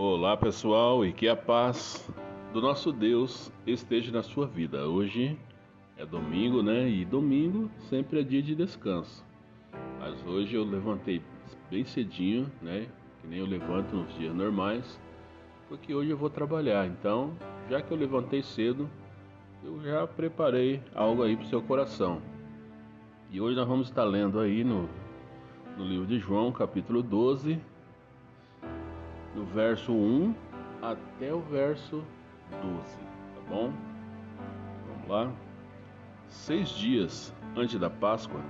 Olá pessoal e que a paz do nosso Deus esteja na sua vida. Hoje é domingo, né? E domingo sempre é dia de descanso. Mas hoje eu levantei bem cedinho, né? Que nem eu levanto nos dias normais, porque hoje eu vou trabalhar. Então, já que eu levantei cedo, eu já preparei algo aí para o seu coração. E hoje nós vamos estar lendo aí no, no livro de João, capítulo 12, do verso 1 até o verso 12, tá bom? Vamos lá. Seis dias antes da Páscoa,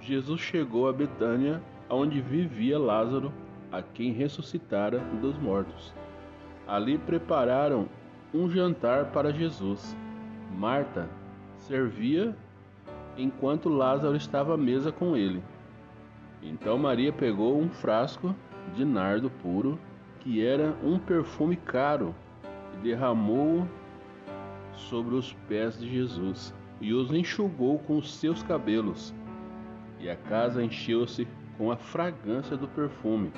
Jesus chegou a Betânia, onde vivia Lázaro, a quem ressuscitara dos mortos. Ali prepararam um jantar para Jesus. Marta servia enquanto Lázaro estava à mesa com ele. Então Maria pegou um frasco de nardo puro, que era um perfume caro, e derramou sobre os pés de Jesus e os enxugou com os seus cabelos. E a casa encheu-se com a fragrância do perfume.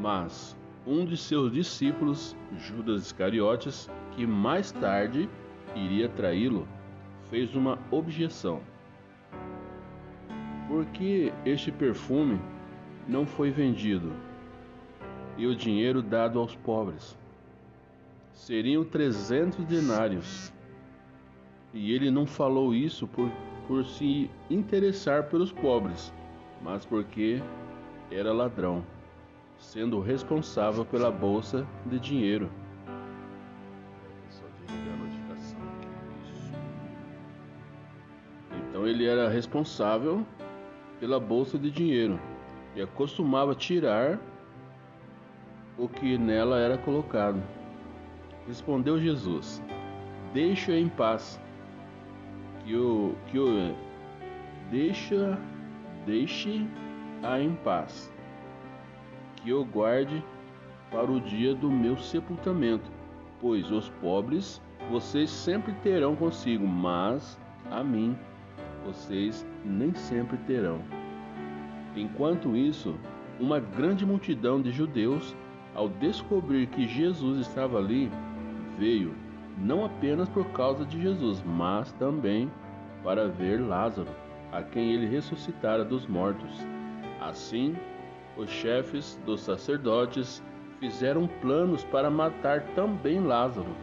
Mas um de seus discípulos, Judas Iscariotes, que mais tarde iria traí-lo, fez uma objeção. Por que este perfume não foi vendido e o dinheiro dado aos pobres? Seriam trezentos denários. E ele não falou isso por, por se interessar pelos pobres, mas porque era ladrão, sendo responsável pela bolsa de dinheiro. Então ele era responsável pela bolsa de dinheiro e acostumava tirar o que nela era colocado. Respondeu Jesus: Deixa em paz, que o que o deixa deixe a em paz, que eu guarde para o dia do meu sepultamento, pois os pobres vocês sempre terão consigo, mas a mim vocês nem sempre terão. Enquanto isso, uma grande multidão de judeus, ao descobrir que Jesus estava ali, veio não apenas por causa de Jesus, mas também para ver Lázaro, a quem ele ressuscitara dos mortos. Assim, os chefes dos sacerdotes fizeram planos para matar também Lázaro,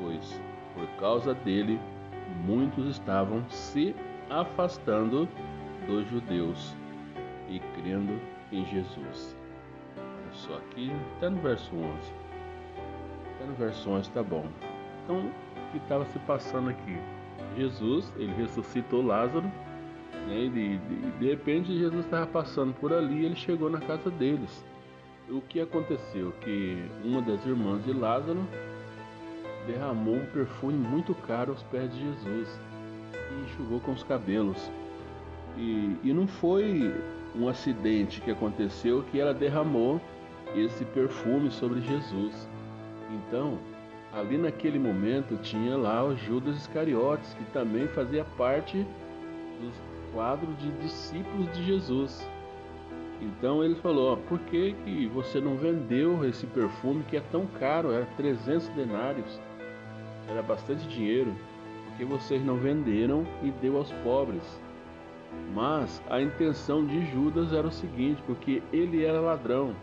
pois por causa dele muitos estavam se afastando dos judeus e crendo em Jesus. Só aqui, está no verso 11. Está no verso 11, tá bom. Então, o que estava se passando aqui? Jesus, ele ressuscitou Lázaro, né? e de, de, de repente Jesus estava passando por ali ele chegou na casa deles. O que aconteceu? Que uma das irmãs de Lázaro derramou um perfume muito caro aos pés de Jesus e enxugou com os cabelos. E, e não foi um acidente que aconteceu que ela derramou esse perfume sobre Jesus. Então, ali naquele momento tinha lá o Judas Iscariotes, que também fazia parte dos quadros de discípulos de Jesus. Então ele falou: ó, por que, que você não vendeu esse perfume que é tão caro? Era 300 denários, era bastante dinheiro porque vocês não venderam e deu aos pobres. Mas a intenção de Judas era o seguinte, porque ele era ladrão.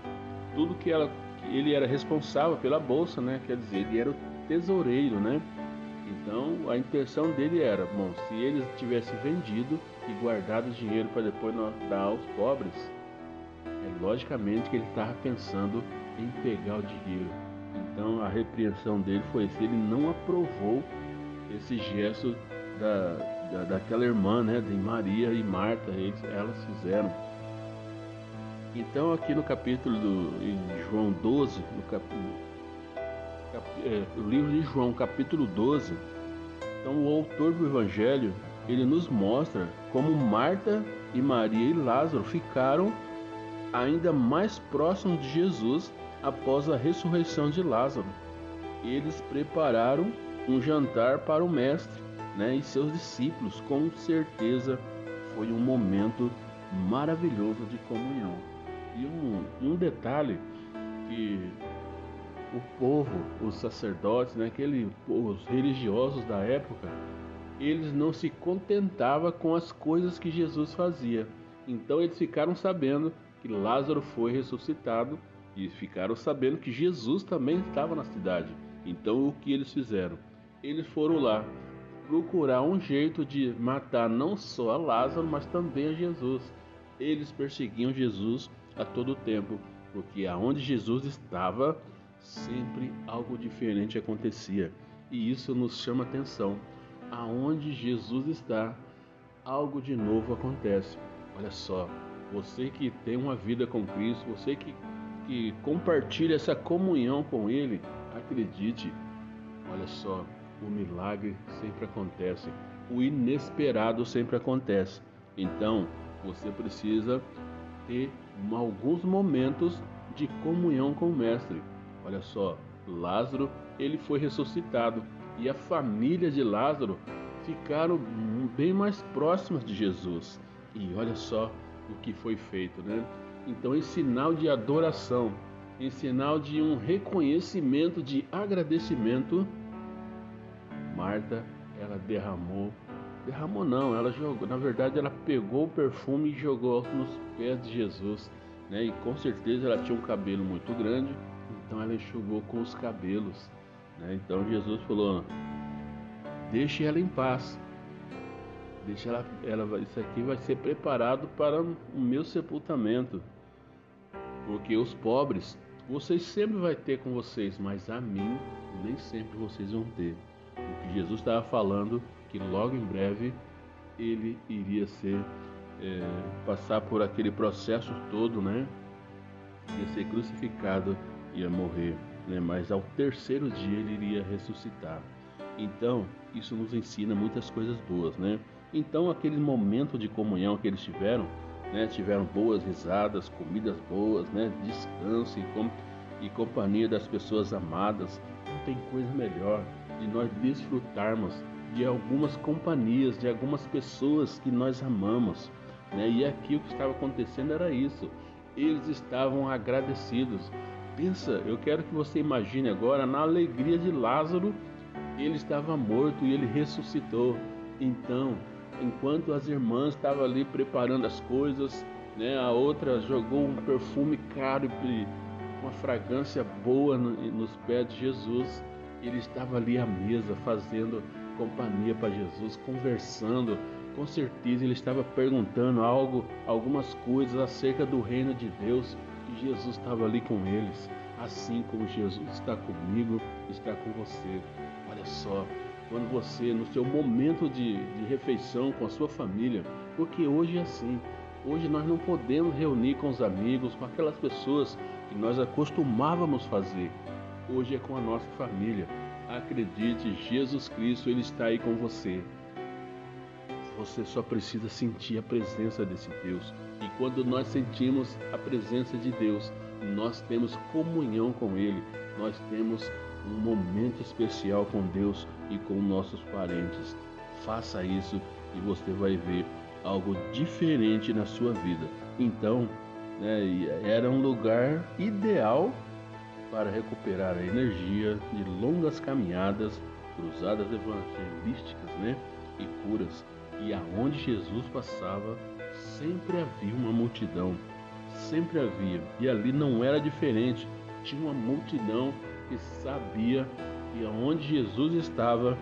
Tudo que ela, ele era responsável pela bolsa, né? Quer dizer, ele era o tesoureiro, né? Então a intenção dele era, bom, se ele tivesse vendido e guardado o dinheiro para depois dar aos pobres, é logicamente que ele estava pensando em pegar o dinheiro. Então a repreensão dele foi se ele não aprovou esse gesto da, da, daquela irmã, né, de Maria e Marta, eles, elas fizeram. Então aqui no capítulo do, em João 12, no cap, cap, é, o livro de João, capítulo 12, então o autor do evangelho, ele nos mostra como Marta e Maria e Lázaro ficaram ainda mais próximos de Jesus após a ressurreição de Lázaro. Eles prepararam um jantar para o mestre né, e seus discípulos. Com certeza foi um momento maravilhoso de comunhão. E um, um detalhe que o povo, os sacerdotes, né, aquele, os religiosos da época, eles não se contentavam com as coisas que Jesus fazia. Então eles ficaram sabendo que Lázaro foi ressuscitado e ficaram sabendo que Jesus também estava na cidade. Então o que eles fizeram? Eles foram lá procurar um jeito de matar não só a Lázaro, mas também a Jesus. Eles perseguiam Jesus a todo tempo, porque aonde Jesus estava, sempre algo diferente acontecia. E isso nos chama atenção. Aonde Jesus está, algo de novo acontece. Olha só, você que tem uma vida com Cristo, você que, que compartilha essa comunhão com Ele, acredite, olha só, o milagre sempre acontece, o inesperado sempre acontece. Então, você precisa ter alguns momentos de comunhão com o Mestre. Olha só, Lázaro, ele foi ressuscitado e a família de Lázaro ficaram bem mais próximas de Jesus. E olha só o que foi feito, né? Então, em sinal de adoração, em sinal de um reconhecimento, de agradecimento, Marta, ela derramou, derramou não, ela jogou, na verdade ela pegou o perfume e jogou nos pés de Jesus, né? E com certeza ela tinha um cabelo muito grande, então ela enxugou com os cabelos, né? Então Jesus falou: "Deixe ela em paz. Deixa ela, ela isso aqui vai ser preparado para o meu sepultamento. Porque os pobres vocês sempre vai ter com vocês, mas a mim nem sempre vocês vão ter." o que Jesus estava falando que logo em breve ele iria ser é, passar por aquele processo todo, né? Ia ser crucificado, ia morrer, né? Mas ao terceiro dia ele iria ressuscitar. Então isso nos ensina muitas coisas boas, né? Então aquele momento de comunhão que eles tiveram, né? Tiveram boas risadas, comidas boas, né? Descanso e, com, e companhia das pessoas amadas. Não tem coisa melhor de nós desfrutarmos de algumas companhias, de algumas pessoas que nós amamos. Né? E aqui o que estava acontecendo era isso. Eles estavam agradecidos. Pensa, eu quero que você imagine agora na alegria de Lázaro, ele estava morto e ele ressuscitou. Então, enquanto as irmãs estavam ali preparando as coisas, né, a outra jogou um perfume caro e uma fragrância boa nos pés de Jesus ele estava ali à mesa fazendo companhia para Jesus, conversando. Com certeza ele estava perguntando algo, algumas coisas acerca do reino de Deus e Jesus estava ali com eles. Assim como Jesus está comigo, está com você. Olha só, quando você, no seu momento de, de refeição com a sua família, porque hoje é assim, Hoje nós não podemos reunir com os amigos, com aquelas pessoas que nós acostumávamos fazer hoje é com a nossa família. Acredite, Jesus Cristo, Ele está aí com você. Você só precisa sentir a presença desse Deus. E quando nós sentimos a presença de Deus, nós temos comunhão com Ele, nós temos um momento especial com Deus e com nossos parentes. Faça isso e você vai ver algo diferente na sua vida. Então, né, era um lugar ideal para recuperar a energia de longas caminhadas, cruzadas evangelísticas né, e curas. E aonde Jesus passava, sempre havia uma multidão, sempre havia. E ali não era diferente, tinha uma multidão que sabia que aonde Jesus estava,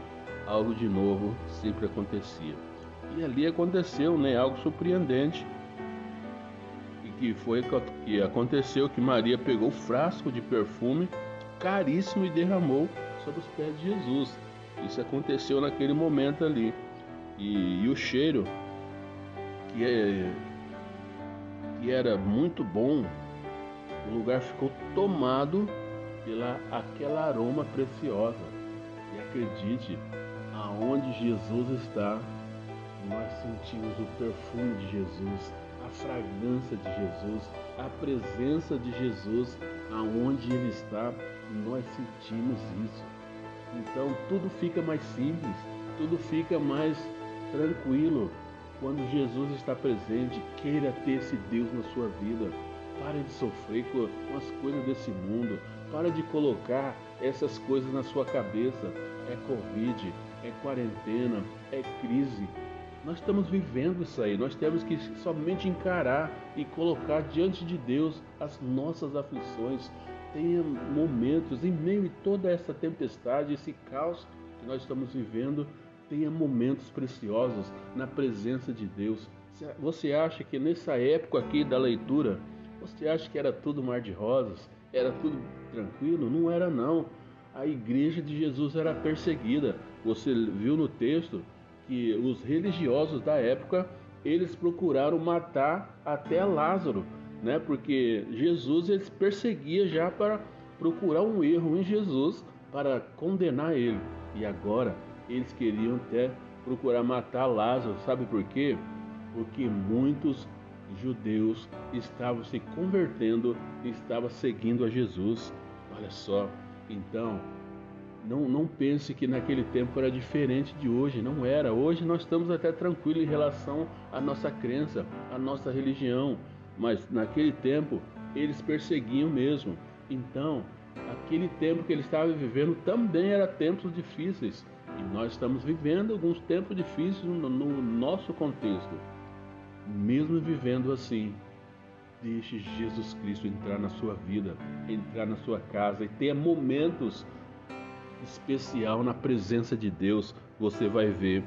algo de novo sempre acontecia. E ali aconteceu né, algo surpreendente que foi que aconteceu que Maria pegou o frasco de perfume caríssimo e derramou sobre os pés de Jesus. Isso aconteceu naquele momento ali. E, e o cheiro que, é, que era muito bom, o lugar ficou tomado pela aquela aroma preciosa. E acredite, aonde Jesus está, nós sentimos o perfume de Jesus fragrância de Jesus, a presença de Jesus aonde Ele está, nós sentimos isso. Então tudo fica mais simples, tudo fica mais tranquilo quando Jesus está presente. Queira ter esse Deus na sua vida, Pare de sofrer com, as coisas desse mundo. Para de colocar essas coisas na sua cabeça. É Covid, é quarentena, é crise. Nós estamos vivendo isso aí. Nós temos que somente encarar e colocar diante de Deus as nossas aflições. Tenha momentos, em meio a toda essa tempestade, esse caos que nós estamos vivendo, tenha momentos preciosos na presença de Deus. Você acha que nessa época aqui da leitura, você acha que era tudo mar de rosas? Era tudo tranquilo? Não era não. A igreja de Jesus era perseguida. Você viu no texto que os religiosos da época, eles procuraram matar até Lázaro, né? Porque Jesus eles perseguia já para procurar um erro em Jesus para condenar ele. E agora eles queriam até procurar matar Lázaro. Sabe por quê? Porque muitos judeus estavam se convertendo estavam seguindo a Jesus. Olha só, então, não, não pense que naquele tempo era diferente de hoje, não era. Hoje nós estamos até tranquilos em relação à nossa crença, à nossa religião, mas naquele tempo eles perseguiam mesmo. Então, aquele tempo que eles estavam vivendo também era tempos difíceis. E nós estamos vivendo alguns tempos difíceis no, no nosso contexto. Mesmo vivendo assim, deixe Jesus Cristo entrar na sua vida, entrar na sua casa e tenha momentos especial na presença de Deus. Você vai ver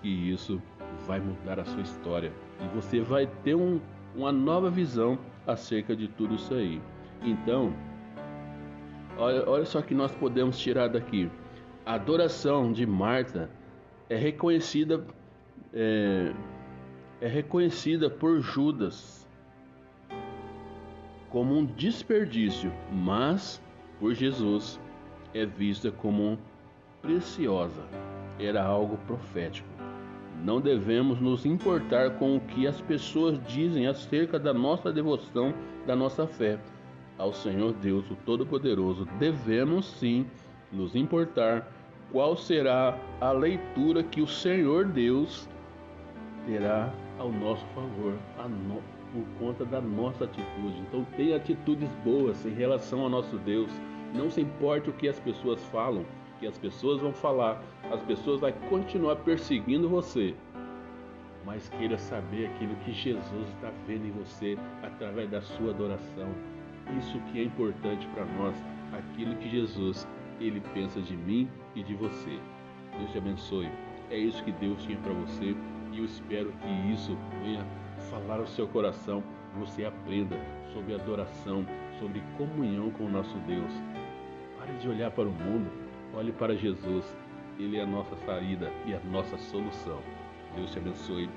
que isso vai mudar a sua história e você vai ter um, uma nova visão acerca de tudo isso aí. Então, olha, olha só que nós podemos tirar daqui. A adoração de Marta é reconhecida é, é reconhecida por Judas como um desperdício, mas por Jesus é vista como preciosa. Era algo profético. Não devemos nos importar com o que as pessoas dizem acerca da nossa devoção, da nossa fé ao Senhor Deus, o Todo-Poderoso. Devemos sim nos importar qual será a leitura que o Senhor Deus terá ao nosso favor, no, por conta da nossa atitude. Então, tenha atitudes boas em relação ao nosso Deus. Não se importe o que as pessoas falam, que as pessoas vão falar, as pessoas vão continuar perseguindo você. Mas queira saber aquilo que Jesus está vendo em você através da sua adoração. Isso que é importante para nós, aquilo que Jesus ele pensa de mim e de você. Deus te abençoe. É isso que Deus tinha para você e eu espero que isso venha falar ao seu coração, você aprenda sobre adoração, sobre comunhão com o nosso Deus. Pare de olhar para o mundo, olhe para Jesus. Ele é a nossa saída e a nossa solução. Deus te abençoe